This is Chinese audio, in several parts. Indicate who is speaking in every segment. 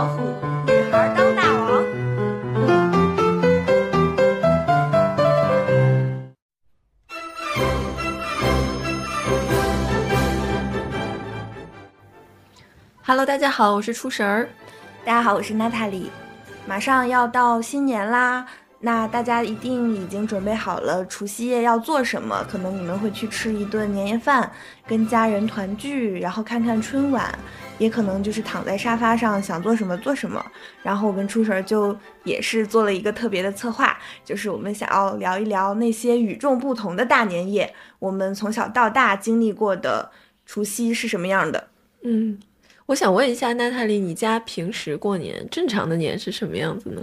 Speaker 1: 老虎，女孩当大王。
Speaker 2: Hello，大家好，我是出神儿。
Speaker 1: 大家好，我是娜塔莉。马上要到新年啦，那大家一定已经准备好了除夕夜要做什么？可能你们会去吃一顿年夜饭，跟家人团聚，然后看看春晚，也可能就是躺在沙发上想做什么做什么。然后我跟初神就也是做了一个特别的策划，就是我们想要聊一聊那些与众不同的大年夜，我们从小到大经历过的除夕是什么样的。
Speaker 2: 嗯，我想问一下娜塔莉，你家平时过年正常的年是什么样子呢？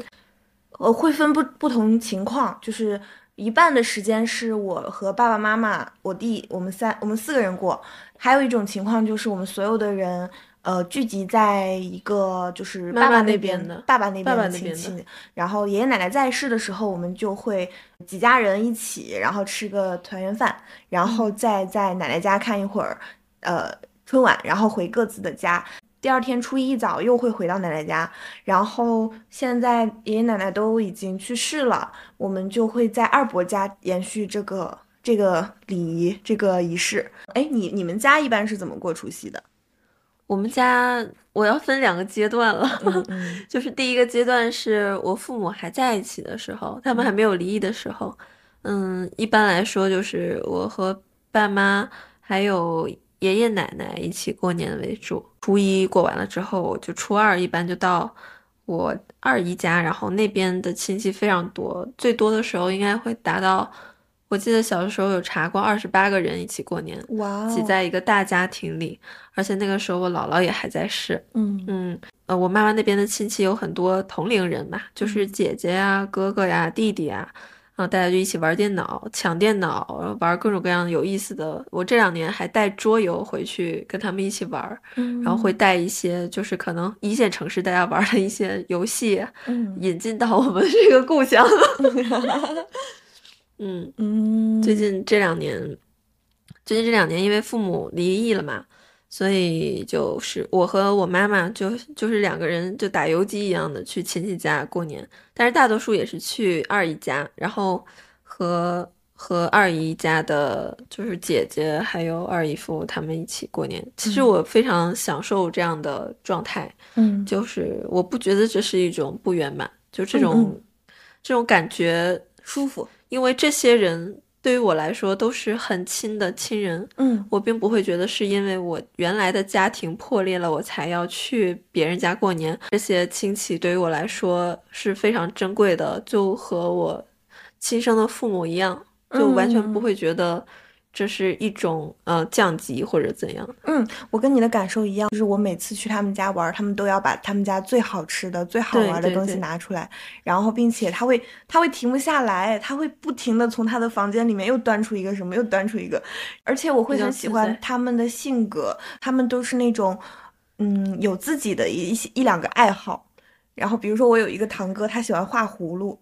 Speaker 1: 呃，会分不不同情况，就是一半的时间是我和爸爸妈妈、我弟，我们三我们四个人过，还有一种情况就是我们所有的人呃聚集在一个就是爸
Speaker 2: 妈妈那
Speaker 1: 爸那
Speaker 2: 边的
Speaker 1: 爸爸那边的亲戚，然后爷爷奶奶在世的时候，我们就会几家人一起，然后吃个团圆饭，然
Speaker 2: 嗯
Speaker 1: 后再在奶奶家看一会儿呃春晚，然后回各自的家。第二天初一一早又会回到奶奶家，然后现在爷爷奶奶都已经去世了，我们就会在二伯家延续这个这个礼仪这个仪式。哎，你你们家一般是怎么过除夕的？
Speaker 2: 我们家我要分两个阶段了，
Speaker 1: 嗯
Speaker 2: 就是第一个阶段是我父母还在一起的时候，他们还没有离异的时候，嗯，一般来说就是我和爸妈还有爷爷奶奶一起过年为主。初一过完了之后，就初二一般就到我二姨家，然后那边的亲戚非常多，最多的时候应该会达到，我记得小的时候有查过二十八个人一起过年。
Speaker 1: 哇哦，
Speaker 2: 挤在一个大家庭里，而且那个时候我姥姥也还在世。
Speaker 1: 嗯
Speaker 2: 嗯，呃，我妈妈那边的亲戚有很多同龄人嘛，就是姐姐呀、哥哥呀、弟弟呀，然后大家就一起玩电脑、抢电脑，玩各种各样有意思的。我这两年还带桌游回去跟他们一起玩，
Speaker 1: 嗯，
Speaker 2: 然后会带一些就是可能一线城市大家玩的一些游戏
Speaker 1: 嗯
Speaker 2: 引进到我们这个故乡。嗯，
Speaker 1: 嗯，
Speaker 2: 最近这两年，最近这两年因为父母离异了嘛，所以就是我和我妈妈就就是两个人就打游击一样的去亲戚家过年，但是大多数也是去二姨家，然后和和二姨家的就是姐姐还有二姨夫他们一起过年。其实
Speaker 1: 嗯。
Speaker 2: 我非常享受这样的状态，
Speaker 1: 嗯。
Speaker 2: 就是我不觉得这是一种不圆满，就这
Speaker 1: 嗯
Speaker 2: 种、
Speaker 1: 嗯
Speaker 2: 这种感觉
Speaker 1: 舒服，
Speaker 2: 因为这些人对于我来说都是很亲的亲人，
Speaker 1: 嗯
Speaker 2: 我并不会觉得是因为我原来的家庭破裂了，我才要去别人家过年。这些亲戚对于我来说是非常珍贵的，就和我亲生的父母一样，就完全不
Speaker 1: 嗯
Speaker 2: 会觉得这是一种呃降级或者怎样。
Speaker 1: 嗯，我跟你的感受一样，就是我每次去他们家玩儿，他们都要把他们家最好吃的、最好
Speaker 2: 对
Speaker 1: 玩的东西拿出来，然后并且他会他会停不下来，他会不停的从他的房间里面又端出一个什么，又端出一个，而且我会很喜欢他们的性格，他们都是那种嗯有自己的一些一两个爱好，然后比如说我有一个堂哥，他喜欢画葫芦，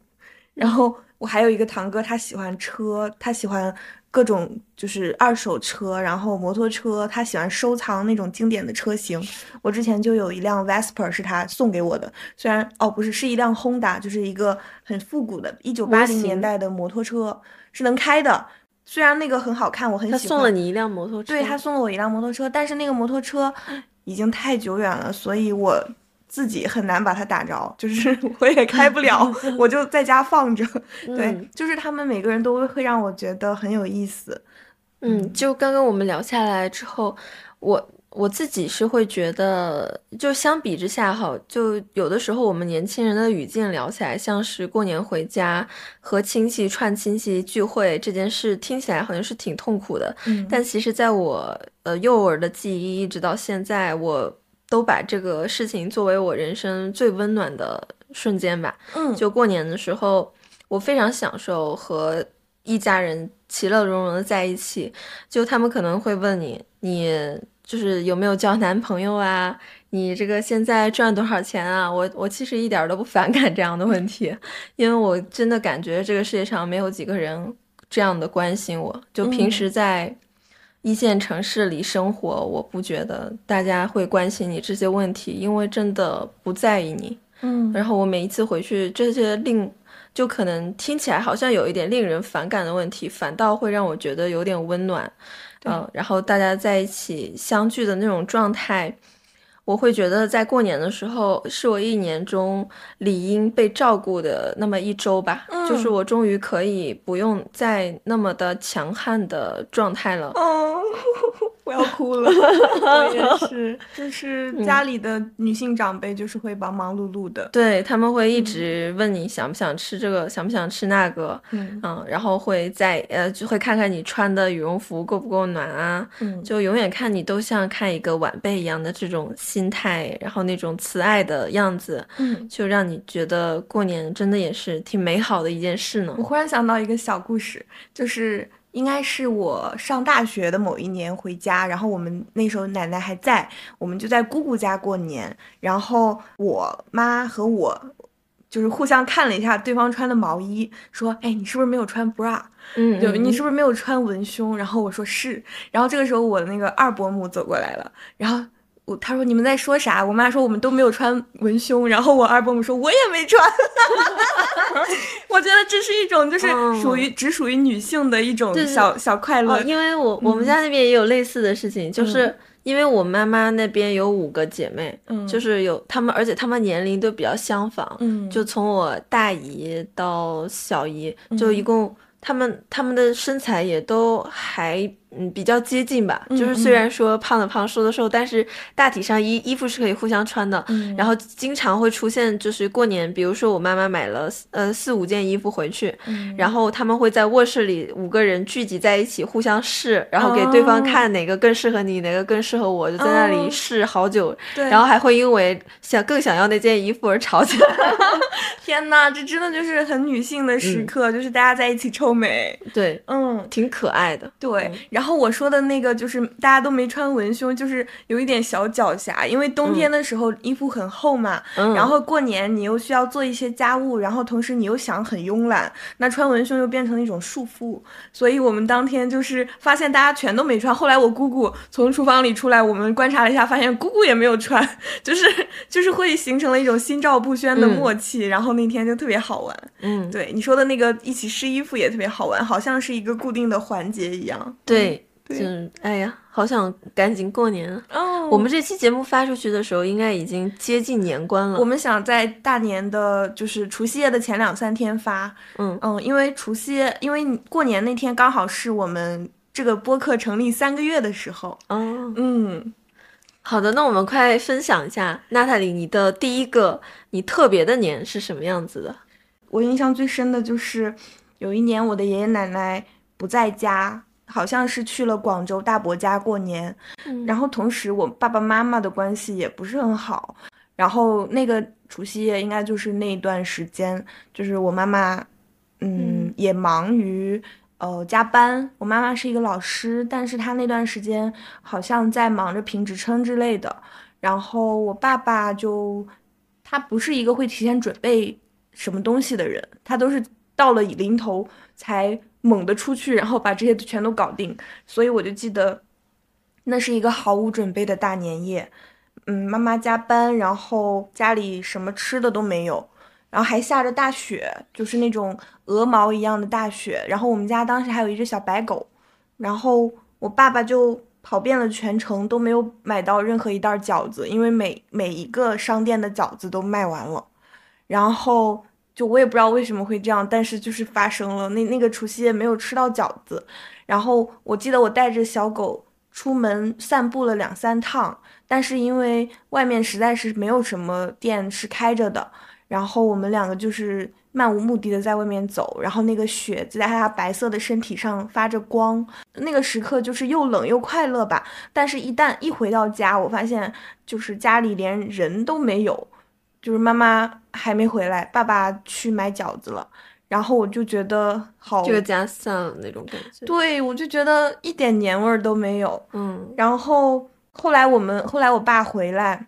Speaker 1: 然后我还有一个堂哥，他喜欢车，他喜欢各种就是二手车，然后摩托车，他喜欢收藏那种经典的车型。我之前就有一辆 Vespa 是他送给我的，虽然哦不是，是一辆 Honda，就是一个很复古的，一九八零年代的摩托车，是能开的。虽然那个很好看，我很喜欢。
Speaker 2: 送了你一辆摩托车，
Speaker 1: 对，他送了我一辆摩托车，但是那个摩托车已经太久远了，所以我自己很难把它打着，就是我也开不了，我就在家放着。对，
Speaker 2: 嗯
Speaker 1: 就是他们每个人都会让我觉得很有意思。
Speaker 2: 嗯，就刚刚我们聊下来之后，我我自己是会觉得，就相比之下哈，就有的时候我们年轻人的语境聊起来，像是过年回家和亲戚串亲戚聚会这件事，听起来好像是挺痛苦的。
Speaker 1: 嗯
Speaker 2: 但其实，在我呃幼儿的记忆一直到现在，我都把这个事情作为我人生最温暖的瞬间吧。
Speaker 1: 嗯，
Speaker 2: 就过年的时候，我非常享受和一家人其乐融融的在一起。就他们可能会问你，你就是有没有交男朋友啊？你这个现在赚多少钱啊？我我其实一点儿都不反感这样的问题，因为我真的感觉这个世界上没有几个人这样的关心我。就平时在。一线城市里生活，我不觉得大家会关心你这些问题，因为真的不在意你。
Speaker 1: 嗯，
Speaker 2: 然后我每一次回去，这些令就可能听起来好像有一点令人反感的问题，反倒会让我觉得有点温暖。嗯，然后大家在一起相聚的那种状态。我会觉得在过年的时候是我一年中理应被照顾的那么一周吧，就是我终于可以不用再那么的强悍的状态了。
Speaker 1: 哦，我要哭了，我也 是，就是家里的女性长辈就是会忙忙碌碌的，
Speaker 2: 对他们会一直问你想不想吃这个，想不想吃那个，嗯，然后会在呃就会看看你穿的羽绒服够不够暖啊，嗯，就永远看你都像看一个晚辈一样的这种。心态，然后那种慈爱的样子，嗯，就让你觉得过年真的也是挺美好的一件事呢。
Speaker 1: 我忽然想到一个小故事，就是应该是我上大学的某一年回家，然后我们那时候奶奶还在，我们就在姑姑家过年，然后我妈和我就是互相看了一下对方穿的毛衣，说：“哎，你是不是没有穿 bra？
Speaker 2: 嗯，
Speaker 1: 就你是不是没有穿文胸？”然后我说是，然后这个时候我的那个二伯母走过来了，然后。我他说你们在说啥？我妈说我们都没有穿文胸，然后我二伯母说我也没穿。我觉得这是一种就是属于只属于女性的一种小小快乐。
Speaker 2: 因为我我们家那边也有类似的事情，就是因为我妈妈那边有五个姐妹，就是有她们，而且她们年龄都比较相仿，就从我大姨到小姨，就一共她们她们的身材也都还。嗯，比较接近吧，就是虽然说胖的胖，瘦的瘦，但是大体上衣衣服是可以互相穿的。然后经常会出现，就是过年，比如说我妈妈买了呃四五件衣服回去，然后他们会在卧室里五个人聚集在一起互相试，然后给对方看哪个更适合你，哪个更适合我，就在那里试好久。然后还会因为想更想要那件衣服而吵起来。
Speaker 1: 天呐，这真的就是很女性的时刻，就是大家在一起臭美。
Speaker 2: 对，
Speaker 1: 嗯，
Speaker 2: 挺可爱的。
Speaker 1: 对，然后。然后我说的那个就是大家都没穿文胸，就是有一点小狡黠，因为冬天的时候衣服很厚嘛。嗯。然后过年你又需要做一些家务，然后同时你又想很慵懒，那穿文胸又变成一种束缚。所以我们当天就是发现大家全都没穿。后来我姑姑从厨房里出来，我们观察了一下，发现姑姑也没有穿，就是就是会形成了一种心照不宣的默契。然后那天就特别好玩。
Speaker 2: 嗯，
Speaker 1: 对你说的那个一起试衣服也特别好玩，好像是一个固定的环节一样。
Speaker 2: 对。就哎呀，好想赶紧过年哦！我们这期节目发出去的时候，应该已经接近年关了。
Speaker 1: 我们想在大年的，就是除夕夜的前两三天发。嗯嗯，因为除夕，因为过年那天刚好是我们这个播客成立三个月的时候。
Speaker 2: 哦，
Speaker 1: 嗯，
Speaker 2: 好的，那我们快分享一下，娜塔莉，你的第一个你特别的年是什么样子的？
Speaker 1: 我印象最深的就是有一年我的爷爷奶奶不在家。好像是去了广州大伯家过年，然后同时我爸爸妈妈的关系也不是很好，然后那个除夕夜应该就是那一段时间，就是我妈妈，嗯，也忙于呃加班。我妈妈是一个老师，但是她那段时间好像在忙着评职称之类的。然后我爸爸就他不是一个会提前准备什么东西的人，他都是到了临头才。猛地出去，然后把这些全都搞定，所以我就记得，那是一个毫无准备的大年夜。嗯，妈妈加班，然后家里什么吃的都没有，然后还下着大雪，就是那种鹅毛一样的大雪。然后我们家当时还有一只小白狗，然后我爸爸就跑遍了全城，都没有买到任何一袋饺子，因为每每一个商店的饺子都卖完了，然后。就我也不知道为什么会这样，但是就是发生了。那那个除夕夜没有吃到饺子，然后我记得我带着小狗出门散步了两三趟，但是因为外面实在是没有什么店是开着的，然后我们两个就是漫无目的的在外面走，然后那个雪就在它白色的身体上发着光，那个时刻就是又冷又快乐吧。但是，一旦一回到家，我发现就是家里连人都没有。就是妈妈还没回来，爸爸去买饺子了，然后我就觉得好，
Speaker 2: 这个家散了那种感觉。
Speaker 1: 对，我就觉得一点年味儿都没有。
Speaker 2: 嗯，
Speaker 1: 然后后来我们后来我爸回来，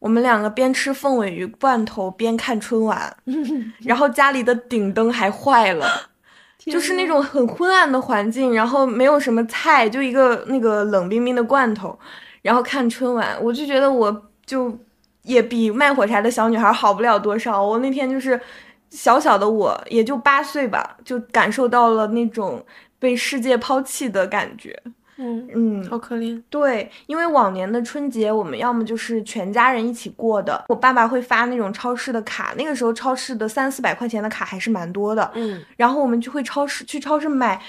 Speaker 1: 我们两个边吃凤尾鱼罐头边看春晚，然后家里的顶灯还坏了。就是那种很昏暗的环境，然后没有什么菜，就一个那个冷冰冰的罐头，然后看春晚，我就觉得我就也比卖火柴的小女孩好不了多少。我那天就是小小的我，也就八岁吧，就感受到了那种被世界抛弃的感觉。
Speaker 2: 嗯
Speaker 1: 嗯，
Speaker 2: 好可怜。
Speaker 1: 对，因为往年的春节我们要么就是全家人一起过的，我爸爸会发那种超市的卡，那个时候超市的三四百块钱的卡还是蛮多的。
Speaker 2: 嗯，
Speaker 1: 然后我们就会超市去超市买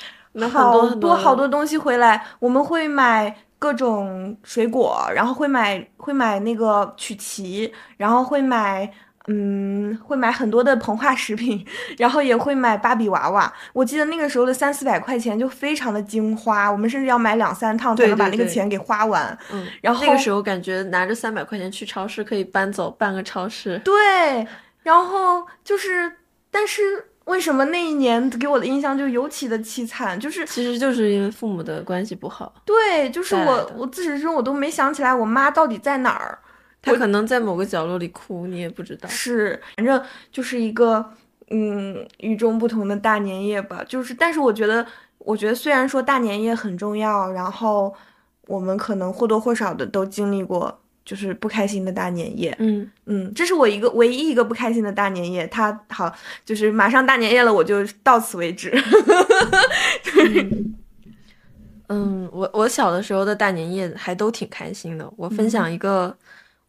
Speaker 1: 好
Speaker 2: 多
Speaker 1: 好多东西回来，我们会买各种水果，然后会买会买那个曲奇，然后会买。嗯，会买很多的膨化食品，然后也会买芭比娃娃。我记得那个时候的三四百块钱就非常的精花，我们甚至要买两三趟才能把那个钱给花完。
Speaker 2: 嗯，
Speaker 1: 然后
Speaker 2: 那个时候感觉拿着三百块钱去超市可以搬走半个超市。
Speaker 1: 对，然后就是，但是为什么那一年给我的印象就尤其的凄惨？就是
Speaker 2: 其实就是因为父母的关系不好，
Speaker 1: 对，就是我我自始至终我都没想起来我妈到底在哪儿。
Speaker 2: 她可能在某个角落里哭，你也不知道。
Speaker 1: 是，反正就是一个嗯与众不同的大年夜吧。就是，但是我觉得，我觉得虽然说大年夜很重要，然后我们可能或多或少的都经历过，就是不开心的大年夜。
Speaker 2: 嗯，
Speaker 1: 嗯，这是我一个唯一一个不开心的大年夜。他好，就是马上大年夜了，我就到此为止。
Speaker 2: 嗯，我我小的时候的大年夜还都挺开心的。我分享一个、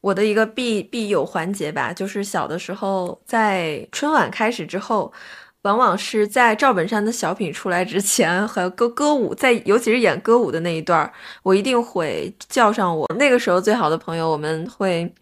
Speaker 2: 我的一个必必有环节吧，就是小的时候在春晚开始之后，往往是在赵本山的小品出来之前和歌歌舞，在尤其是演歌舞的那一段，我一定会叫上我那个时候最好的朋友，我们会，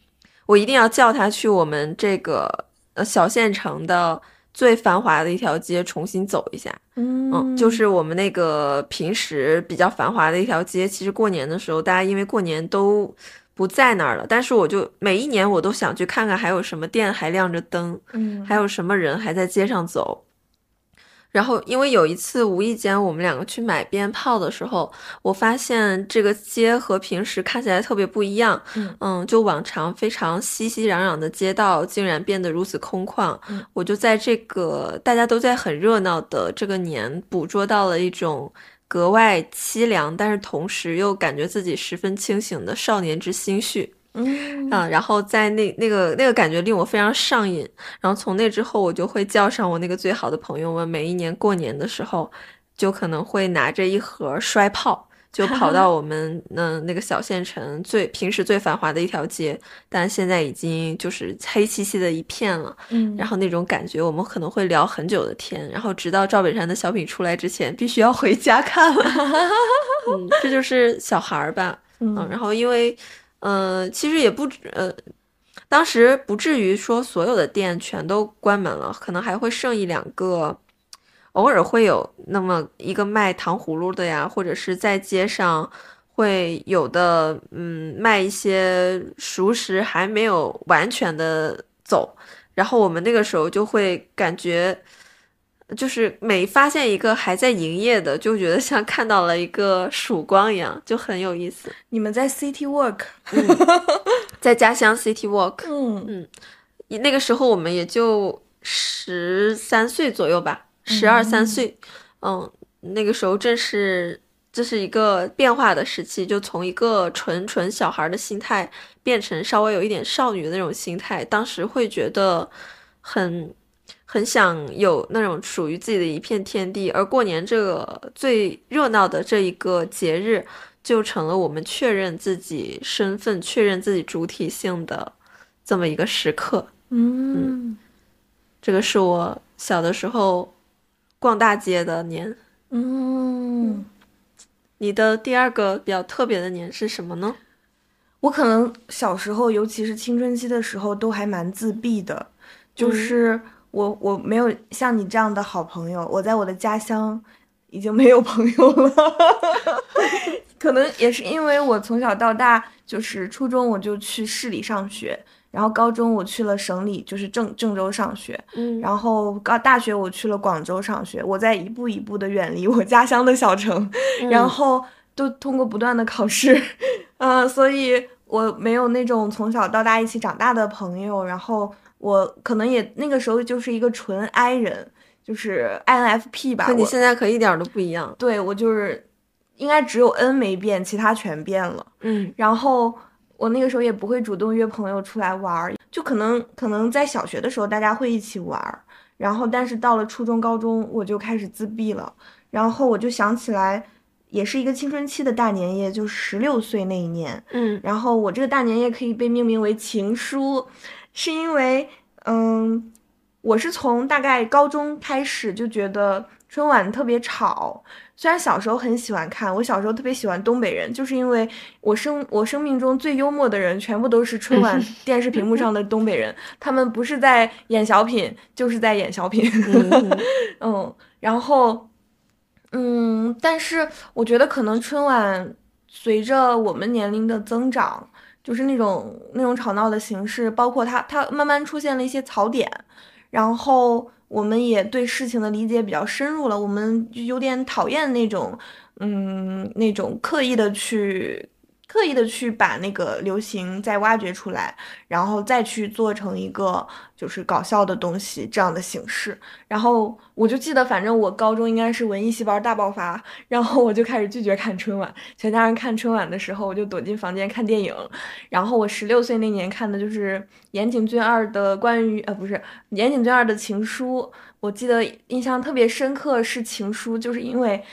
Speaker 2: 我一定要叫他去我们这个呃小县城的最繁华的一条街重新走一下。嗯，就是我们那个平时比较繁华的一条街，其实过年的时候，大家因为过年都不在那儿了。但是我就每一年我都想去看看还有什么店还亮着灯，
Speaker 1: 嗯，
Speaker 2: 还有什么人还在街上走。然后，因为有一次无意间我们两个去买鞭炮的时候，我发现这个街和平时看起来特别不一样。
Speaker 1: 嗯
Speaker 2: 就往常非常熙熙攘攘的街道，竟然变得如此空旷。
Speaker 1: 嗯
Speaker 2: 我就在这个大家都在很热闹的这个年，捕捉到了一种格外凄凉，但是同时又感觉自己十分清醒的少年之心绪。
Speaker 1: 嗯
Speaker 2: 啊，然后在那那个那个感觉令我非常上瘾，然后从那之后，我就会叫上我那个最好的朋友们，每一年过年的时候，就可能会拿着一盒摔炮，就跑到我们嗯、那个小县城最平时最繁华的一条街，但现在已经就是黑漆漆的一片了。
Speaker 1: 嗯，
Speaker 2: 然后那种感觉，我们可能会聊很久的天，然后直到赵本山的小品出来之前，必须要回家看了。嗯，这就是小孩儿吧。嗯，
Speaker 1: 嗯
Speaker 2: 然后因为，呃，其实也不止，呃，当时不至于说所有的店全都关门了，可能还会剩一两个，偶尔会有那么一个卖糖葫芦的呀，或者是在街上会有的，嗯，卖一些熟食还没有完全的走，然后我们那个时候就会感觉。就是每发现一个还在营业的，就觉得像看到了一个曙光一样，就很有意思。
Speaker 1: 你们在 City Walk，
Speaker 2: 在家乡 City Walk，
Speaker 1: 嗯
Speaker 2: 那个时候我们也就十三岁左右吧，十二三岁，嗯，那个时候正是这是一个变化的时期，就从一个纯纯小孩的心态变成稍微有一点少女的那种心态，当时会觉得很。很想有那种属于自己的一片天地，而过年这个最热闹的这一个节日，就成了我们确认自己身份、确认自己主体性的这么一个时刻。
Speaker 1: 嗯
Speaker 2: 这个是我小的时候逛大街的年。
Speaker 1: 嗯，
Speaker 2: 你的第二个比较特别的年是什么呢？
Speaker 1: 我可能小时候，尤其是青春期的时候，都还蛮自闭的，就
Speaker 2: 嗯
Speaker 1: 是我我没有像你这样的好朋友，我在我的家乡已经没有朋友了。可能也是因为我从小到大，就是初中我就去市里上学，然后高中我去了省里，就是郑郑州上学，
Speaker 2: 嗯
Speaker 1: 然后高大学我去了广州上学，我在一步一步的远离我家乡的小城，然后都通过不断的考试，嗯、所以我没有那种从小到大一起长大的朋友，然后我可能也那个时候就是一个纯 I 人，就是 INFP 吧。
Speaker 2: 和你现在可一点儿都不一样。
Speaker 1: 对我就是应该只有 N 没变，其他全变了。
Speaker 2: 嗯
Speaker 1: 然后我那个时候也不会主动约朋友出来玩儿，就可能可能在小学的时候大家会一起玩儿，然后但是到了初中、高中我就开始自闭了，然后我就想起来，也是一个青春期的大年夜，就十六岁那一年，
Speaker 2: 嗯
Speaker 1: 然后我这个大年夜可以被命名为情书，是因为，嗯，我是从大概高中开始就觉得春晚特别吵。虽然小时候很喜欢看，我小时候特别喜欢东北人，就是因为我生我生命中最幽默的人，全部都是春晚 电视屏幕上的东北人，他们不是在演小品，就是在演小品。
Speaker 2: 嗯
Speaker 1: 嗯，然后，嗯，但是我觉得可能春晚随着我们年龄的增长，就是那种那种吵闹的形式，包括它它慢慢出现了一些槽点，然后我们也对事情的理解比较深入了，我们就有点讨厌那种，嗯，那种刻意的去。刻意的去把那个流行再挖掘出来，然后再去做成一个就是搞笑的东西这样的形式。然后我就记得，反正我高中应该是文艺细胞大爆发，然后我就开始拒绝看春晚。全家人看春晚的时候，我就躲进房间看电影。然后我十六岁那年看的就是岩井俊二的关于呃不是岩井俊二的情书，我记得印象特别深刻是情书，就是因为。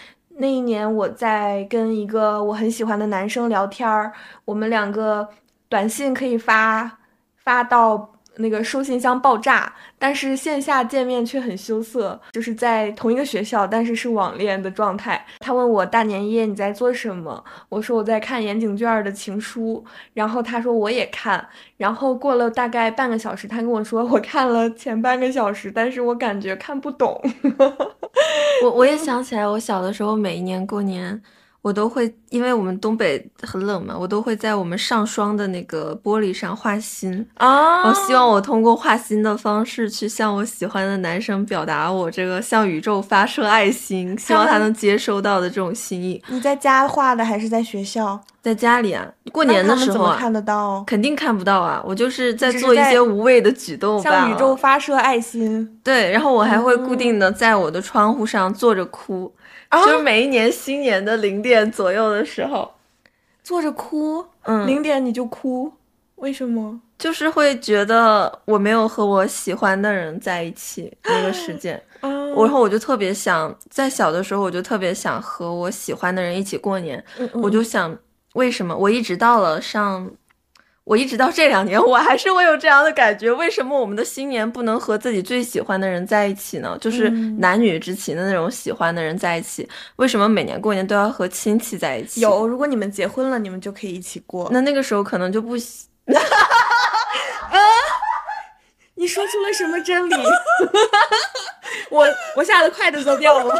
Speaker 1: 那一年我在跟一个我很喜欢的男生聊天儿，我们两个短信可以发发到那个收信箱爆炸，但是线下见面却很羞涩，就是在同一个学校，但是是网恋的状态。他问我大年夜你在做什么，我说我在看岩井卷的情书，然后他说我也看，然后过了大概半个小时，他跟我说我看了前半个小时，但是我感觉看不懂。
Speaker 2: 我我也想起来，我小的时候每一年过年，我都会，因为我们东北很冷嘛，我都会在我们上霜的那个玻璃上画心。
Speaker 1: 啊
Speaker 2: 我希望我通过画心的方式去向我喜欢的男生表达我这个向宇宙发射爱心，希望他能接收到的这种心意。
Speaker 1: 你在家画的还是在学校？
Speaker 2: 在家里啊，过年的时候啊，
Speaker 1: 看得到？
Speaker 2: 肯定看不到啊，我就是在做一些无谓的举动
Speaker 1: 向宇宙发射爱心，
Speaker 2: 对，然后我还会固
Speaker 1: 嗯
Speaker 2: 定的在我的窗户上坐着哭，
Speaker 1: 啊？
Speaker 2: 就是每一年新年的零点左右的时候，
Speaker 1: 坐着哭，
Speaker 2: 嗯，
Speaker 1: 零点你就哭，为什么？
Speaker 2: 就是会觉得我没有和我喜欢的人在一起那个时间，
Speaker 1: 啊，
Speaker 2: 然后我就特别想，在小的时候我就特别想和我喜欢的人一起过年，
Speaker 1: 嗯嗯。
Speaker 2: 我就想为什么？我一直到了上。我一直到这两年，我还是会有这样的感觉。为什么我们的新年不能和自己最喜欢的人在一起呢？就是
Speaker 1: 嗯
Speaker 2: 男女之情的那种喜欢的人在一起。为什么每年过年都要和亲戚在一起？
Speaker 1: 有，如果你们结婚了，你们就可以一起过。
Speaker 2: 那那个时候可能就不喜
Speaker 1: 你说出了什么真理？我我吓得筷子都掉了。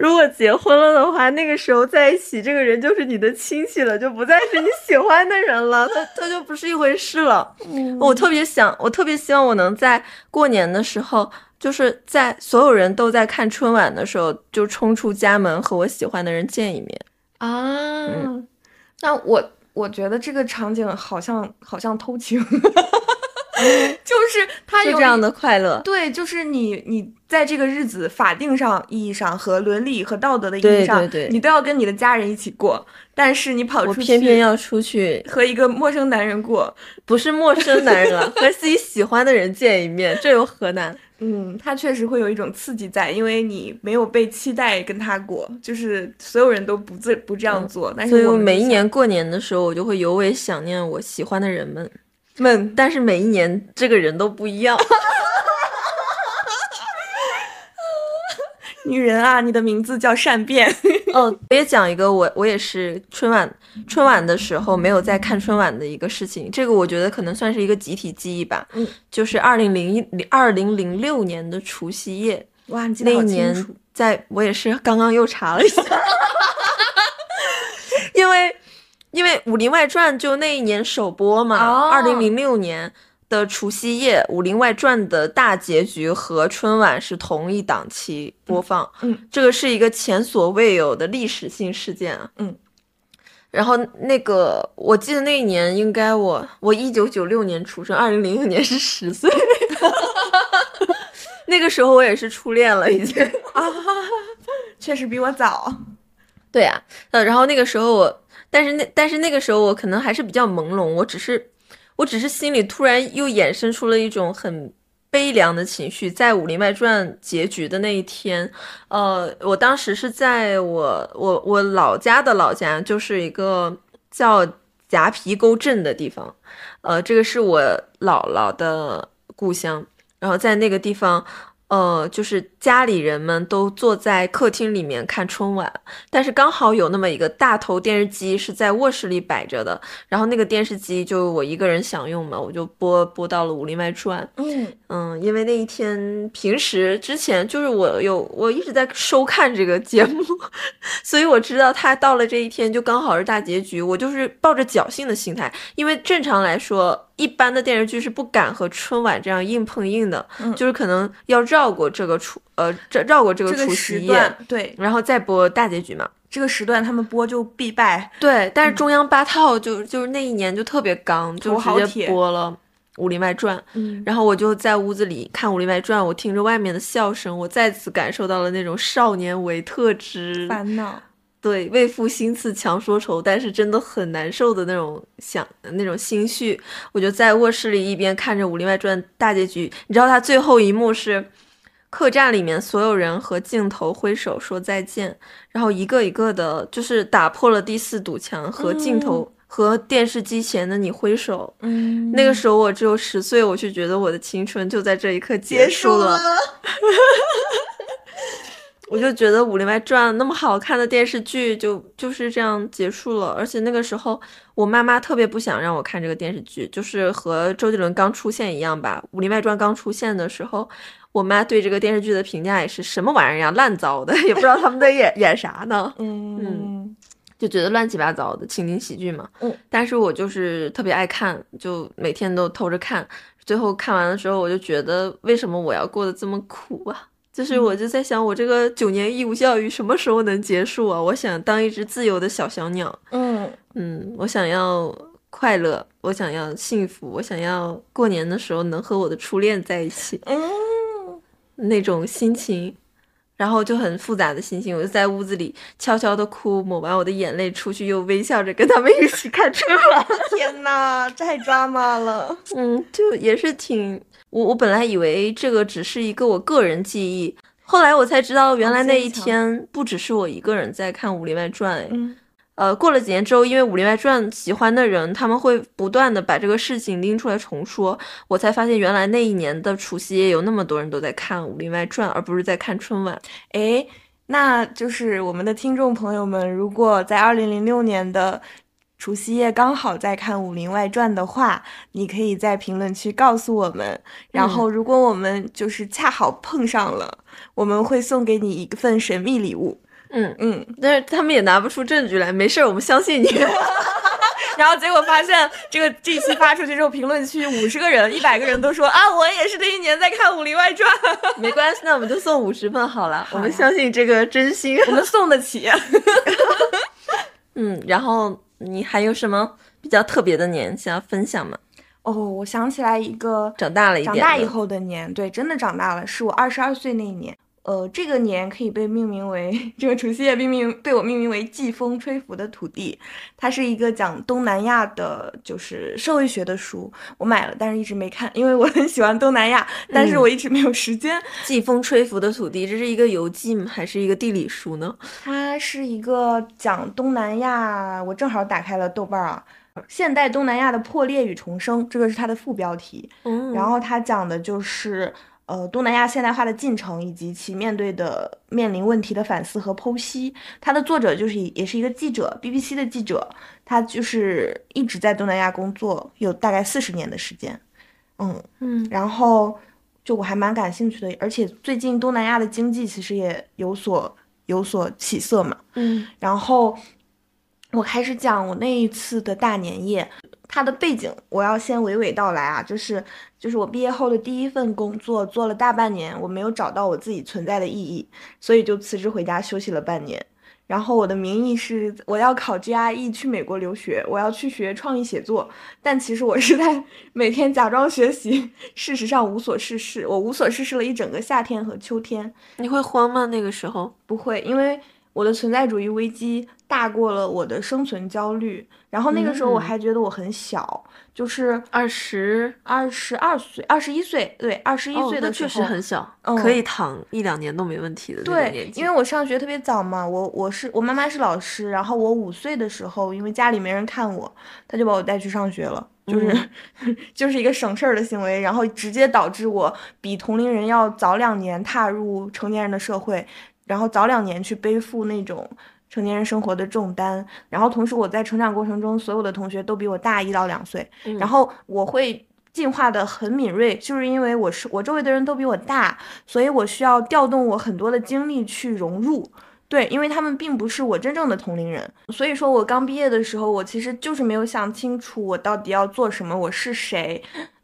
Speaker 2: 如果结婚了的话，那个时候在一起，这个人就是你的亲戚了，就不再是你喜欢的人了，他他就不是一回事了。我特别想，我特别希望我能在过年的时候，就是在所有人都在看春晚的时候，就冲出家门和我喜欢的人见一面。
Speaker 1: 啊，那我我觉得这个场景好像好像偷情，就是他有
Speaker 2: 这样的快乐。
Speaker 1: 对，就是你，你在这个日子法定上意义上和伦理和道德的意义上，
Speaker 2: 对对
Speaker 1: 你都要跟你的家人一起过，但是你跑出去
Speaker 2: 偏偏要出去，
Speaker 1: 和一个陌生男人过，
Speaker 2: 不是陌生男人了，和自己喜欢的人见一面，这有何难？
Speaker 1: 嗯，他确实会有一种刺激在，因为你没有被期待跟他过，就是所有人都不自不这样做，但
Speaker 2: 嗯所以我
Speaker 1: 是我
Speaker 2: 每一年过年的时候，我就会尤为想念我喜欢的人们。
Speaker 1: 闷，
Speaker 2: 但是每一年这个人都不一样。
Speaker 1: 女人啊，你的名字叫善变，
Speaker 2: 哦，我也讲一个我我也是春晚春晚的时候没有在看春晚的一个事情，这个我觉得可能算是一个集体记忆吧。
Speaker 1: 嗯，
Speaker 2: 就是二零零一二零零六年的除夕夜。
Speaker 1: 哇，你记得
Speaker 2: 那一年，在，我也是刚刚又查了一下，因为因为《武林外传》就那一年首播嘛，
Speaker 1: 哦
Speaker 2: 二零零六年。的除夕夜，《武林外传》的大结局和春晚是同一档期播放，
Speaker 1: 嗯
Speaker 2: 这个是一个前所未有的历史性事件啊，
Speaker 1: 嗯。
Speaker 2: 然后那个，我记得那一年应该我我一九九六年出生，二零零六年是十岁，那个时候我也是初恋了，已经
Speaker 1: 啊，确实比我早。
Speaker 2: 对呀，呃，然后那个时候我，但是那但是那个时候我可能还是比较朦胧，我只是我只是心里突然又衍生出了一种很悲凉的情绪，在《武林外传》结局的那一天，呃，我当时是在我我我老家的老家，就是一个叫夹皮沟镇的地方，呃，这个是我姥姥的故乡，然后在那个地方。呃，就是家里人们都坐在客厅里面看春晚，但是刚好有那么一个大头电视机是在卧室里摆着的，然后那个电视机就我一个人享用嘛，我就播播到了《武林外传》。
Speaker 1: 嗯
Speaker 2: 嗯，因为那一天平时之前就是我有我一直在收看这个节目，所以我知道他到了这一天就刚好是大结局，我就是抱着侥幸的心态，因为正常来说。一般的电视剧是不敢和春晚这样硬碰硬的，就是可能要绕过这个除呃这绕过这个除夕夜，
Speaker 1: 对，
Speaker 2: 然后再播大结局嘛。
Speaker 1: 这个时段他们播就必败。
Speaker 2: 对，但是中央八套就就是那一年就特别刚，就直接播了《武林外传》。
Speaker 1: 嗯，
Speaker 2: 然后我就在屋子里看《武林外传》，我听着外面的笑声，我再次感受到了那种少年维特之
Speaker 1: 烦恼。
Speaker 2: 对，为赋新词强说愁，但是真的很难受的那种想那种心绪。我就在卧室里一边看着《武林外传》大结局，你知道他最后一幕是客栈里面所有人和镜头挥手说再见，然后一个一个的，就是打破了第四堵墙，和镜头和电视机前的你挥手。
Speaker 1: 嗯，
Speaker 2: 那个时候我只有十岁，我就觉得我的青春就在这一刻结
Speaker 1: 束
Speaker 2: 了。我就觉得《武林外传》那么好看的电视剧就就是这样结束了，而且那个时候我妈妈特别不想让我看这个电视剧，就是和周杰伦刚出现一样吧。《武林外传》刚出现的时候，我妈对这个电视剧的评价也是什么玩意儿呀，烂糟的，也不知道他们在演演啥呢。
Speaker 1: 嗯嗯，
Speaker 2: 就觉得乱七八糟的情景喜剧嘛。
Speaker 1: 嗯，
Speaker 2: 但是我就是特别爱看，就每天都偷着看。最后看完的时候，我就觉得为什么我要过得这么苦啊？就是我就在想，我这个九年义务教育什么时候能结束啊？我想当一只自由的小小鸟。
Speaker 1: 嗯
Speaker 2: 嗯，我想要快乐，我想要幸福，我想要过年的时候能和我的初恋在一起。
Speaker 1: 嗯，
Speaker 2: 那种心情，然后就很复杂的心情，我就在屋子里悄悄的哭，抹完我的眼泪出去，又微笑着跟他们一起看春晚。
Speaker 1: 天呐，太抓马了。
Speaker 2: 嗯，就也是挺。我我本来以为这个只是一个我个人记忆，后来我才知道，原来那一天不只是我一个人在看《武林外传》。
Speaker 1: 嗯，
Speaker 2: 呃，过了几年之后，因为《武林外传》喜欢的人，他们会不断的把这个事情拎出来重说，我才发现原来那一年的除夕夜有那么多人都在看《武林外传》，而不是在看春晚。
Speaker 1: 诶，那就是我们的听众朋友们，如果在二零零六年的。除夕夜刚好在看《武林外传》的话，你可以在评论区告诉我们。然后，如果我们就是恰好碰上了，我们会送给你一份神秘礼物。
Speaker 2: 嗯
Speaker 1: 嗯，
Speaker 2: 但是他们也拿不出证据来。没事儿，我们相信你。
Speaker 1: 然后结果发现，这个这期发出去之后，评论区五十个人、一百个人都说啊，我也是那一年在看《武林外传》。
Speaker 2: 没关系，那我们就送五十份好了。我们相信这个真心，
Speaker 1: 我们送得起。
Speaker 2: 嗯，然后。你还有什么比较特别的年想要分享吗？
Speaker 1: 哦，我想起来一个
Speaker 2: 长大了一点，
Speaker 1: 长大以后的年，对，真的长大了，是我二十二岁那一年。呃，这个年可以被命名为这个除夕夜，命名被我命名为季风吹拂的土地。它是一个讲东南亚的，就是社会学的书。我买了，但是一直没看，因为我很喜欢东南亚，但是我一直没有时间。
Speaker 2: 季风吹拂的土地，这是一个游记吗？还是一个地理书呢？
Speaker 1: 它是一个讲东南亚，我正好打开了豆瓣啊，现代东南亚的破裂与重生，这个是它的副标题。
Speaker 2: 嗯，
Speaker 1: 然后它讲的就是。呃，东南亚现代化的进程以及其面对的面临问题的反思和剖析。它的作者就是也是一个记者，BBC 的记者，他就是一直在东南亚工作，有大概四十年的时间。嗯
Speaker 2: 嗯，
Speaker 1: 然后就我还蛮感兴趣的，而且最近东南亚的经济其实也有所有所起色嘛。
Speaker 2: 嗯，
Speaker 1: 然后我开始讲我那一次的大年夜。它的背景我要先娓娓道来啊，就是就是我毕业后的第一份工作做了大半年，我没有找到我自己存在的意义，所以就辞职回家休息了半年。然后我的名义是我要考 GRE 去美国留学，我要去学创意写作，但其实我是在 每天假装学习，事实上无所事事。我无所事事了一整个夏天和秋天。
Speaker 2: 你会慌吗？那个时候
Speaker 1: 不会，因为我的存在主义危机大过了我的生存焦虑。然后那个时候我还觉得我很小。就是
Speaker 2: 二十
Speaker 1: 二十二岁，二十一岁，对，二十一岁的
Speaker 2: 时候，确实很小，可以躺一两年都没问题的
Speaker 1: 对，因为我上学特别早嘛，我我是我妈妈是老师，然后我五岁的时候，因为家里没人看我，他就把我带去上学了，就是 就是一个省事儿的行为，然后直接导致我比同龄人要早两年踏入成年人的社会，然后早两年去背负那种。成年人生活的重担，然后同时我在成长过程中，所有的同学都比我大一到两岁，然后我会进化的很敏锐，就是因为我是我周围的人都比我大，所以我需要调动我很多的精力去融入，对，因为他们并不是我真正的同龄人，所以说我刚毕业的时候，我其实就是没有想清楚我到底要做什么，我是谁，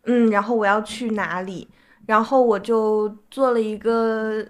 Speaker 1: 嗯，然后我要去哪里，然后我就做了一个。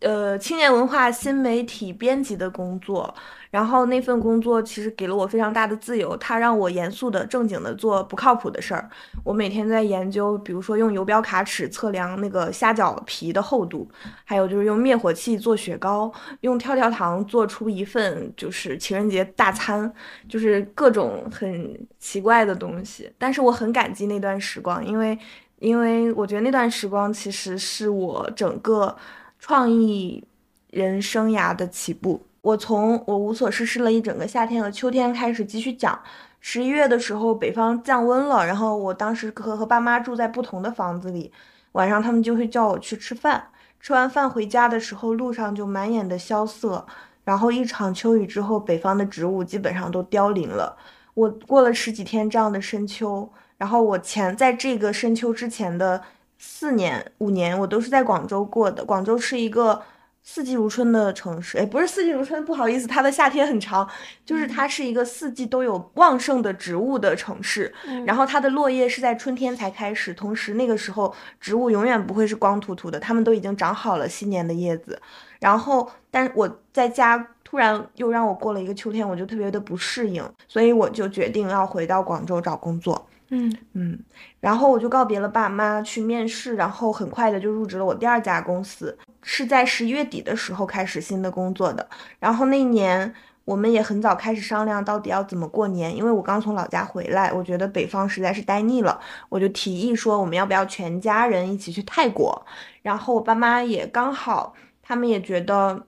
Speaker 1: 呃，青年文化新媒体编辑的工作，然后那份工作其实给了我非常大的自由，它让我严肃的、正经的做不靠谱的事儿。我每天在研究，比如说用游标卡尺测量那个虾饺皮的厚度，还有就是用灭火器做雪糕，用跳跳糖做出一份就是情人节大餐，就是各种很奇怪的东西。但是我很感激那段时光，因为因为我觉得那段时光其实是我整个。创意人生涯的起步，我从我无所事事了一整个夏天和秋天开始继续讲。十一月的时候，北方降温了，然后我当时和和爸妈住在不同的房子里，晚上他们就会叫我去吃饭。吃完饭回家的时候，路上就满眼的萧瑟。然后一场秋雨之后，北方的植物基本上都凋零了。我过了十几天这样的深秋，然后我前在这个深秋之前的。四年五年，我都是在广州过的。广州是一个四季如春的城市，哎，不是四季如春，不好意思，它的夏天很长，就是它是一个四季都有旺盛的植物的城市。然后它的落叶是在春天才开始，同时那个时候植物永远不会是光秃秃的，它们都已经长好了新年的叶子。然后，但我在家突然又让我过了一个秋天，我就特别的不适应，所以我就决定要回到广州找工作。
Speaker 2: 嗯
Speaker 1: 嗯，然后我就告别了爸妈去面试，然后很快的就入职了我第二家公司，是在十一月底的时候开始新的工作的。然后那一年我们也很早开始商量到底要怎么过年，因为我刚从老家回来，我觉得北方实在是待腻了，我就提议说我们要不要全家人一起去泰国。然后我爸妈也刚好，他们也觉得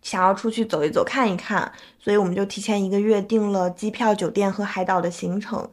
Speaker 1: 想要出去走一走看一看，所以我们就提前一个月订了机票、酒店和海岛的行程。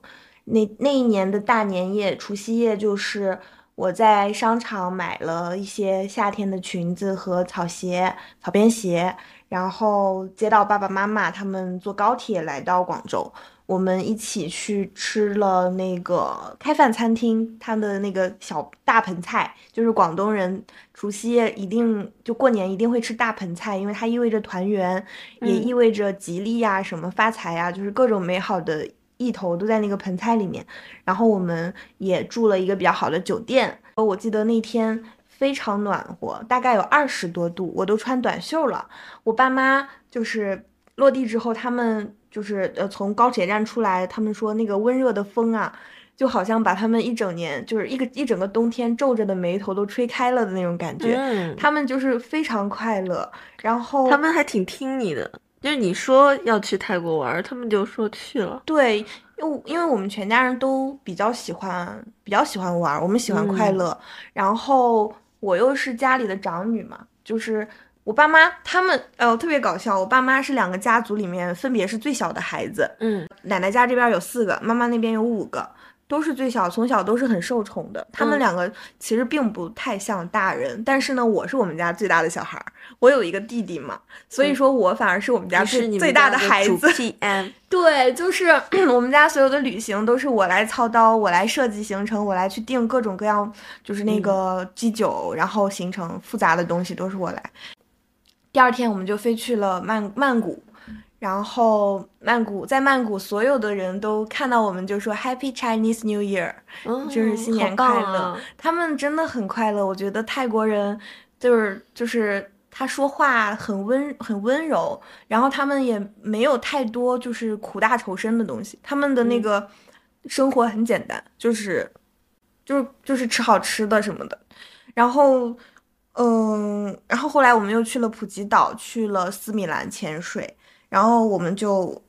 Speaker 1: 那那一年的大年夜，除夕夜，就是我在商场买了一些夏天的裙子和草鞋、草编鞋，然后接到爸爸妈妈他们坐高铁来到广州，我们一起去吃了那个开饭餐厅，他的那个小大盆菜，就是广东人除夕夜一定就过年一定会吃大盆菜，因为它意味着团圆，也意味着吉利呀、什么发财呀，就是各种美好的。一头都在那个盆菜里面，然后我们也住了一个比较好的酒店。我记得那天非常暖和，大概有二十多度，我都穿短袖了。我爸妈就是落地之后，他们就是呃从高铁站出来，他们说那个温热的风啊，就好像把他们一整年就是一个一整个冬天皱着的眉头都吹开了的那种感觉。
Speaker 2: 嗯，
Speaker 1: 他们就是非常快乐，然后
Speaker 2: 他们还挺听你的。就是你说要去泰国玩，他们就说去了。
Speaker 1: 对，因为因为我们全家人都比较喜欢，比较喜欢玩，我们喜欢快乐。然后我又是家里的长女嘛，就是我爸妈他们，呃，特别搞笑。我爸妈是两个家族里面分别是最小的孩子。
Speaker 2: 嗯，
Speaker 1: 奶奶家这边有四个，妈妈那边有五个。都是最小，从小都是很受宠的。他们两个其实并不太像大人，但是呢，我是我们家最大的小孩儿，我有一个弟弟嘛，所以说我反而是我们家最最大
Speaker 2: 的
Speaker 1: 孩子。对，就是 我们家所有的旅行都是我来操刀，我来设计行程，我来去订各种各样，就是那个机酒，然后行程复杂的东西都是我来。第二天我们就飞去了曼曼谷。然后曼谷，在曼谷，所有的人都看到我们就说 Happy Chinese New Year，就是新年快乐。他们真的很快乐。我觉得泰国人就是就是他说话很温很温柔，然后他们也没有太多就是苦大仇深的东西，他们的那个生活很简单，就是就是就是吃好吃的什么的，然后嗯，然后后来我们又去了普吉岛，去了斯米兰潜水，然后我们就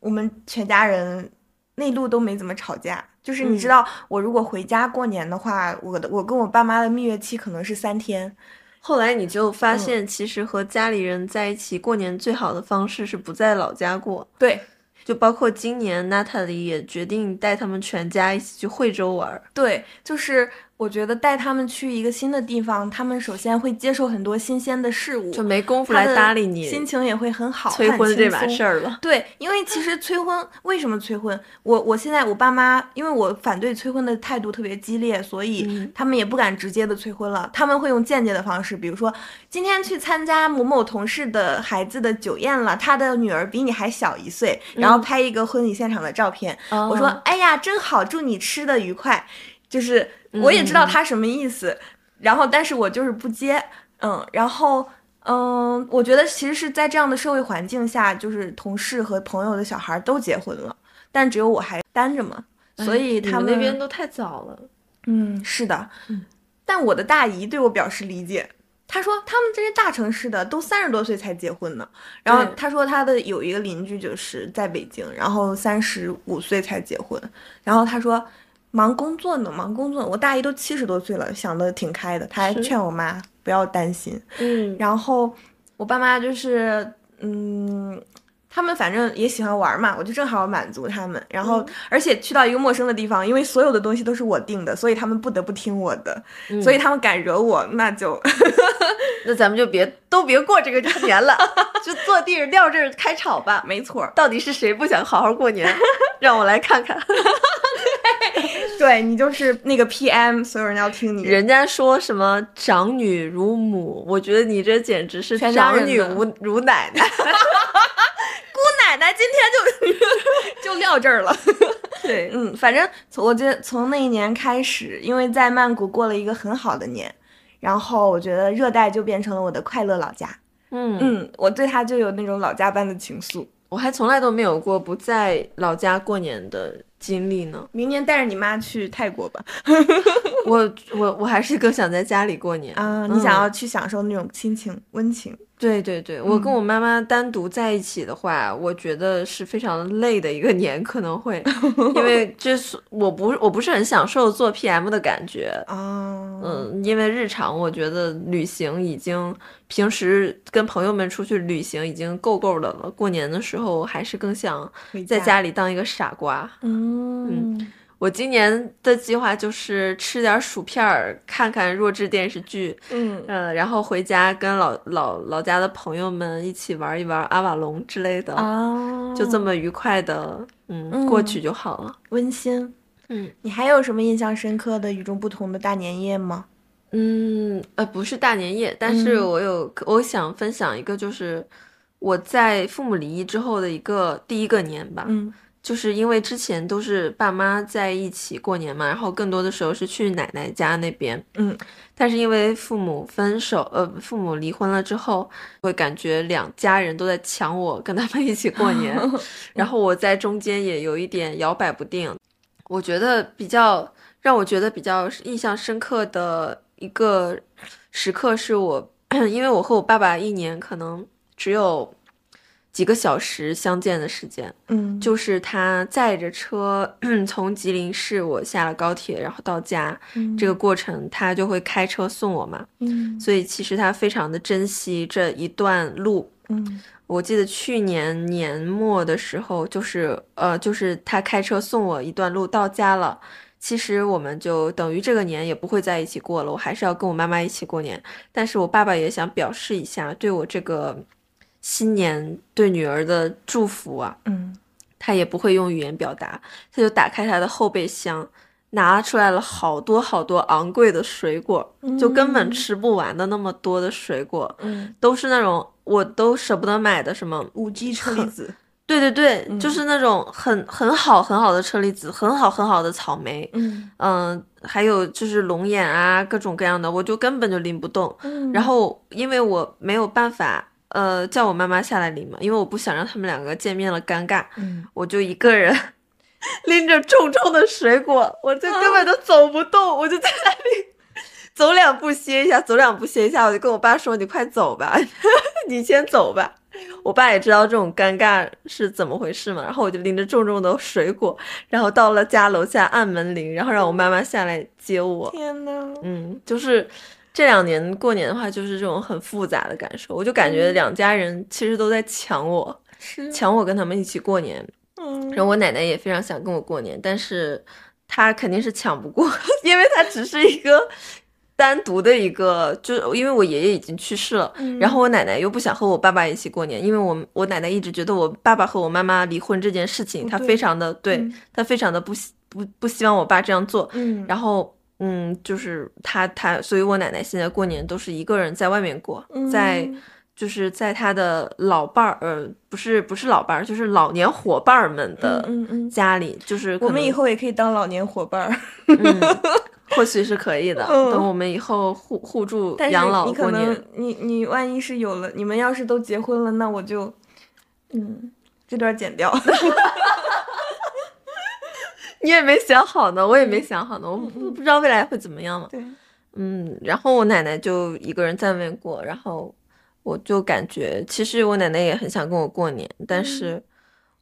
Speaker 1: 我们全家人那路都没怎么吵架。就是你知道，我如果回家过年的话，我的我跟我爸妈的蜜月期可能是三天。
Speaker 2: 后来你就发现，其实和家里人在一起过年最好的方式是不在老家过。
Speaker 1: 对，
Speaker 2: 就包括今年娜塔莉也决定带他们全家一起去惠州玩。
Speaker 1: 对，就是。我觉得带他们去一个新的地方，他们首先会接受很多新鲜的事物，
Speaker 2: 就没工夫来搭理你，
Speaker 1: 心情也会很好。
Speaker 2: 催婚这码事儿了，
Speaker 1: 对，因为其实催婚为什么催婚？我我现在我爸妈，因为我反对催婚的态度特别激烈，所以他们也不敢直接的催婚了，他们会用间接的方式，比如说今天去参加某某同事的孩子的酒宴了，他的女儿比你还小一岁，然后拍一个婚礼现场的照片。我说，哎呀，真好，祝你吃的愉快。就是我也知道他什么意思，然后但是我就是不接，嗯，然后嗯，我觉得其实是在这样的社会环境下，就是同事和朋友的小孩都结婚了，但只有我还单着嘛，所以他们
Speaker 2: 那边都太早了，
Speaker 1: 嗯，是的，但我的大姨对我表示理解，她说他们这些大城市的都三十多岁才结婚呢，然后她说她的有一个邻居就是在北京，然后三十五岁才结婚，然后她说。忙工作呢，忙工作。我大姨都七十多岁了，想的挺开的。她还劝我妈不要担心。
Speaker 2: 嗯，
Speaker 1: 然后我爸妈就是，嗯，他们反正也喜欢玩嘛，我就正好满足他们。然后，而且去到一个陌生的地方，因为所有的东西都是我定的，所以他们不得不听我的。所以他们敢惹我，那就，
Speaker 2: 那咱们就别都别过这个年了，就坐地上撂这儿开吵吧。
Speaker 1: 没错，
Speaker 2: 到底是谁不想好好过年？让我来看看。
Speaker 1: 对你就是那个 PM，所有人要听你。
Speaker 2: 人家说什么长女如母，我觉得你这简直是长女如如奶奶。
Speaker 1: 姑奶奶今天就 就撂这儿了。
Speaker 2: 对，
Speaker 1: 嗯，反正从我觉得从那一年开始，因为在曼谷过了一个很好的年，然后我觉得热带就变成了我的快乐老家。
Speaker 2: 嗯
Speaker 1: 嗯，我对他就有那种老家般的情愫。
Speaker 2: 我还从来都没有过不在老家过年的。经历呢？
Speaker 1: 明年带着你妈去泰国吧。
Speaker 2: 我我我还是更想在家里过年
Speaker 1: 啊！你想要去享受那种亲情温情。
Speaker 2: 对对对，我跟我妈妈单独在一起的话，我觉得是非常累的一个年，可能会，因为这是我不我不是很享受做 PM 的感觉
Speaker 1: 啊，
Speaker 2: 嗯，因为日常我觉得旅行已经平时跟朋友们出去旅行已经够够的了，过年的时候还是更想在家里当一个傻瓜，
Speaker 1: 嗯。
Speaker 2: 我今年的计划就是吃点薯片儿，看看弱智电视剧，
Speaker 1: 嗯
Speaker 2: 呃，然后回家跟老老老家的朋友们一起玩一玩阿瓦隆之类的，
Speaker 1: 哦，
Speaker 2: 就这么愉快的，嗯，过去就好了，
Speaker 1: 温馨。
Speaker 2: 嗯，
Speaker 1: 你还有什么印象深刻的与众不同的大年夜吗？
Speaker 2: 嗯，呃，不是大年夜，但是我有，我想分享一个，就是我在父母离异之后的一个第一个年吧，
Speaker 1: 嗯。
Speaker 2: 就是因为之前都是爸妈在一起过年嘛，然后更多的时候是去奶奶家那边，
Speaker 1: 嗯，
Speaker 2: 但是因为父母分手，呃，父母离婚了之后，会感觉两家人都在抢我跟他们一起过年，然后我在中间也有一点摇摆不定。我觉得比较让我觉得比较印象深刻的一个时刻是我，因为我和我爸爸一年可能只有。几个小时相见的时间，
Speaker 1: 嗯，
Speaker 2: 就是他载着车 从吉林市，我下了高铁，然后到家，这个过程他就会开车送我嘛，
Speaker 1: 嗯，
Speaker 2: 所以其实他非常的珍惜这一段路，
Speaker 1: 嗯，
Speaker 2: 我记得去年年末的时候，就是呃，就是他开车送我一段路到家了，其实我们就等于这个年也不会在一起过了，我还是要跟我妈妈一起过年，但是我爸爸也想表示一下对我这个。新年对女儿的祝福啊，
Speaker 1: 嗯，
Speaker 2: 他也不会用语言表达，他就打开他的后备箱，拿出来了好多好多昂贵的水果，就根本吃不完的那么多的水果，
Speaker 1: 嗯，
Speaker 2: 都是那种我都舍不得买的什么
Speaker 1: 五 G 车厘子，
Speaker 2: 对对对，
Speaker 1: 嗯。
Speaker 2: 就是那种很很好很好的车厘子，很好很好的草莓，
Speaker 1: 嗯。
Speaker 2: 嗯，还有就是龙眼啊，各种各样的，我就根本就拎不动。
Speaker 1: 嗯。
Speaker 2: 然后因为我没有办法，呃，叫我妈妈下来领嘛，因为我不想让他们两个见面了尴尬，
Speaker 1: 嗯，
Speaker 2: 我就一个人 拎着重重的水果，我就根本都走不动，我就在那里走两步歇一下，走两步歇一下，我就跟我爸说：“你快走吧，你先走吧。”我爸也知道这种尴尬是怎么回事嘛，然后我就拎着重重的水果，然后到了家楼下按门铃，然后让我妈妈下来接我。
Speaker 1: 天呐，
Speaker 2: 嗯，就是这两年过年的话，就是这种很复杂的感受，我就感觉两家人其实都在抢我，
Speaker 1: 是，
Speaker 2: 抢我跟他们一起过年。
Speaker 1: 嗯，
Speaker 2: 然后我奶奶也非常想跟我过年，但是她肯定是抢不过，因为她只是一个单独的一个，就因为我爷爷已经去世了，
Speaker 1: 嗯
Speaker 2: 然后我奶奶又不想和我爸爸一起过年，因为我我奶奶一直觉得我爸爸和我妈妈离婚这件事情，她非常的对
Speaker 1: 嗯。
Speaker 2: 她非常的不希不不希望我爸这样做，
Speaker 1: 嗯，
Speaker 2: 然后嗯，就是他他，所以我奶奶现在过年都是一个人在外面过，在。
Speaker 1: 嗯
Speaker 2: 就是在他的老伴儿，呃，不是不是老伴儿，就是老年伙伴儿们的
Speaker 1: 嗯嗯嗯
Speaker 2: 家里，就是
Speaker 1: 我们以后也可以当老年伙伴儿，
Speaker 2: 嗯，或许是可以的。
Speaker 1: 嗯
Speaker 2: 等我们以后互互助养老过年，
Speaker 1: 能你你万一是有了，你们要是都结婚了，那我就，嗯，这段剪掉。
Speaker 2: 你也没想好呢，我也没想好呢，我不不知道未来会怎么样嘛。
Speaker 1: 对，
Speaker 2: 嗯，然后我奶奶就一个人在外面过，然后我就感觉，其实我奶奶也很想跟我过年，但是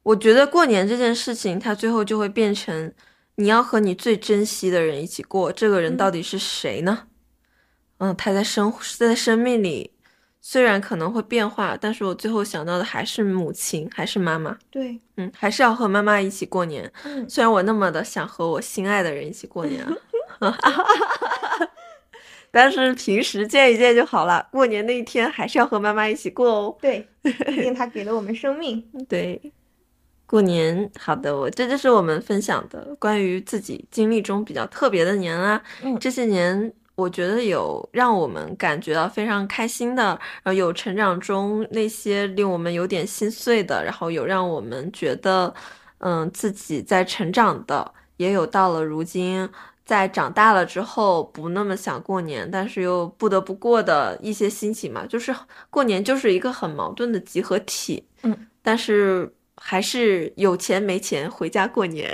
Speaker 2: 我觉得过年这件事情，它最后就会变成你要和你最珍惜的人一起过，这个人到底是谁呢？嗯，他在生在生命里虽然可能会变化，但是我最后想到的还是母亲，还是妈妈。
Speaker 1: 对，
Speaker 2: 嗯，还是要和妈妈一起过年。
Speaker 1: 嗯
Speaker 2: 虽然我那么的想和我心爱的人一起过年啊，但是平时见一见就好了。过年那一天还是要和妈妈一起过哦。
Speaker 1: 对，毕竟她给了我们生命。
Speaker 2: 对，过年好的，我这就是我们分享的关于自己经历中比较特别的年啊。
Speaker 1: 嗯
Speaker 2: 这些年我觉得有让我们感觉到非常开心的，然后有成长中那些令我们有点心碎的，然后有让我们觉得嗯自己在成长的，也有到了如今。在长大了之后，不那么想过年，但是又不得不过的一些心情嘛，就是过年就是一个很矛盾的集合体。
Speaker 1: 嗯，
Speaker 2: 但是还是有钱没钱回家过年，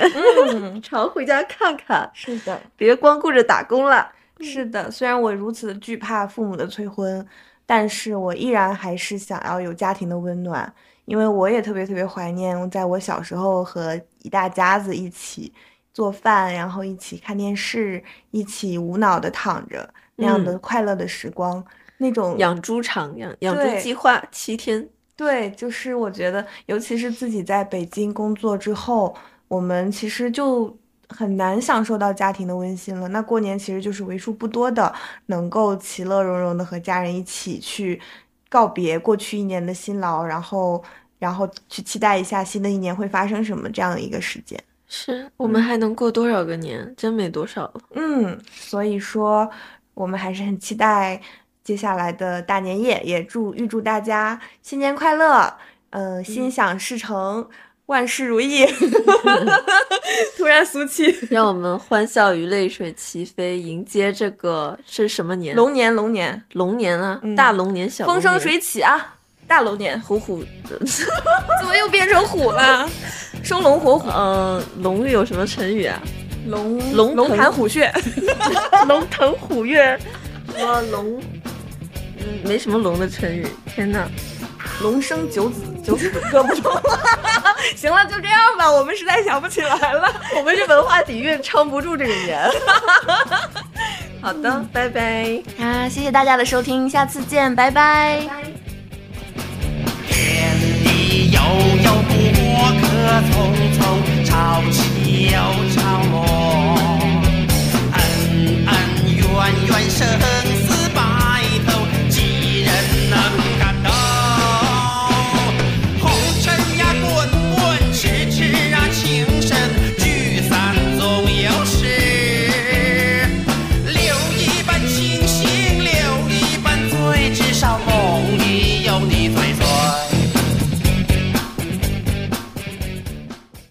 Speaker 1: 嗯，
Speaker 2: 常回家看看，
Speaker 1: 是的，
Speaker 2: 别光顾着打工了。
Speaker 1: 是的。虽然我如此的惧怕父母的催婚，但是我依然还是想要有家庭的温暖，因为我也特别特别怀念在我小时候和一大家子一起做饭，然后一起看电视，一起无脑的躺着那样的快乐的时光，那种
Speaker 2: 养猪场养养猪计划七天，
Speaker 1: 对，就是我觉得，尤其是自己在北京工作之后，我们其实就很难享受到家庭的温馨了。那过年其实就是为数不多的能够其乐融融的和家人一起去告别过去一年的辛劳，然后然后去期待一下新的一年会发生什么这样的一个时间。
Speaker 2: 是我们还能过多少个年？真没多少了。
Speaker 1: 嗯，所以说我们还是很期待接下来的大年夜，也祝预祝大家新年快乐，呃，心想事成，万事如意。突然俗气，
Speaker 2: 让我们欢笑与泪水齐飞，迎接这个是什么年？
Speaker 1: 龙年龙年，
Speaker 2: 龙年啊，
Speaker 1: 嗯
Speaker 2: 大龙年，小
Speaker 1: 风生水起啊！大龙年，
Speaker 2: 虎虎。
Speaker 1: 怎么又变成虎了？生龙活虎，
Speaker 2: 嗯，龙有什么成语啊？
Speaker 1: 龙
Speaker 2: 龙
Speaker 1: 龙
Speaker 2: 腾
Speaker 1: 潭虎穴，
Speaker 2: 龙腾虎跃，什么龙？嗯，没什么龙的成语。天呐，
Speaker 1: 龙生九子，九子各不同。行了，就这样吧，我们实在想不起来了，
Speaker 2: 我们这文化底蕴撑不住这个年。好的，拜拜。
Speaker 1: 啊，谢谢大家的收听，下次见，拜拜。
Speaker 3: 天地悠悠，过客匆匆，潮起又潮落，恩恩怨怨生。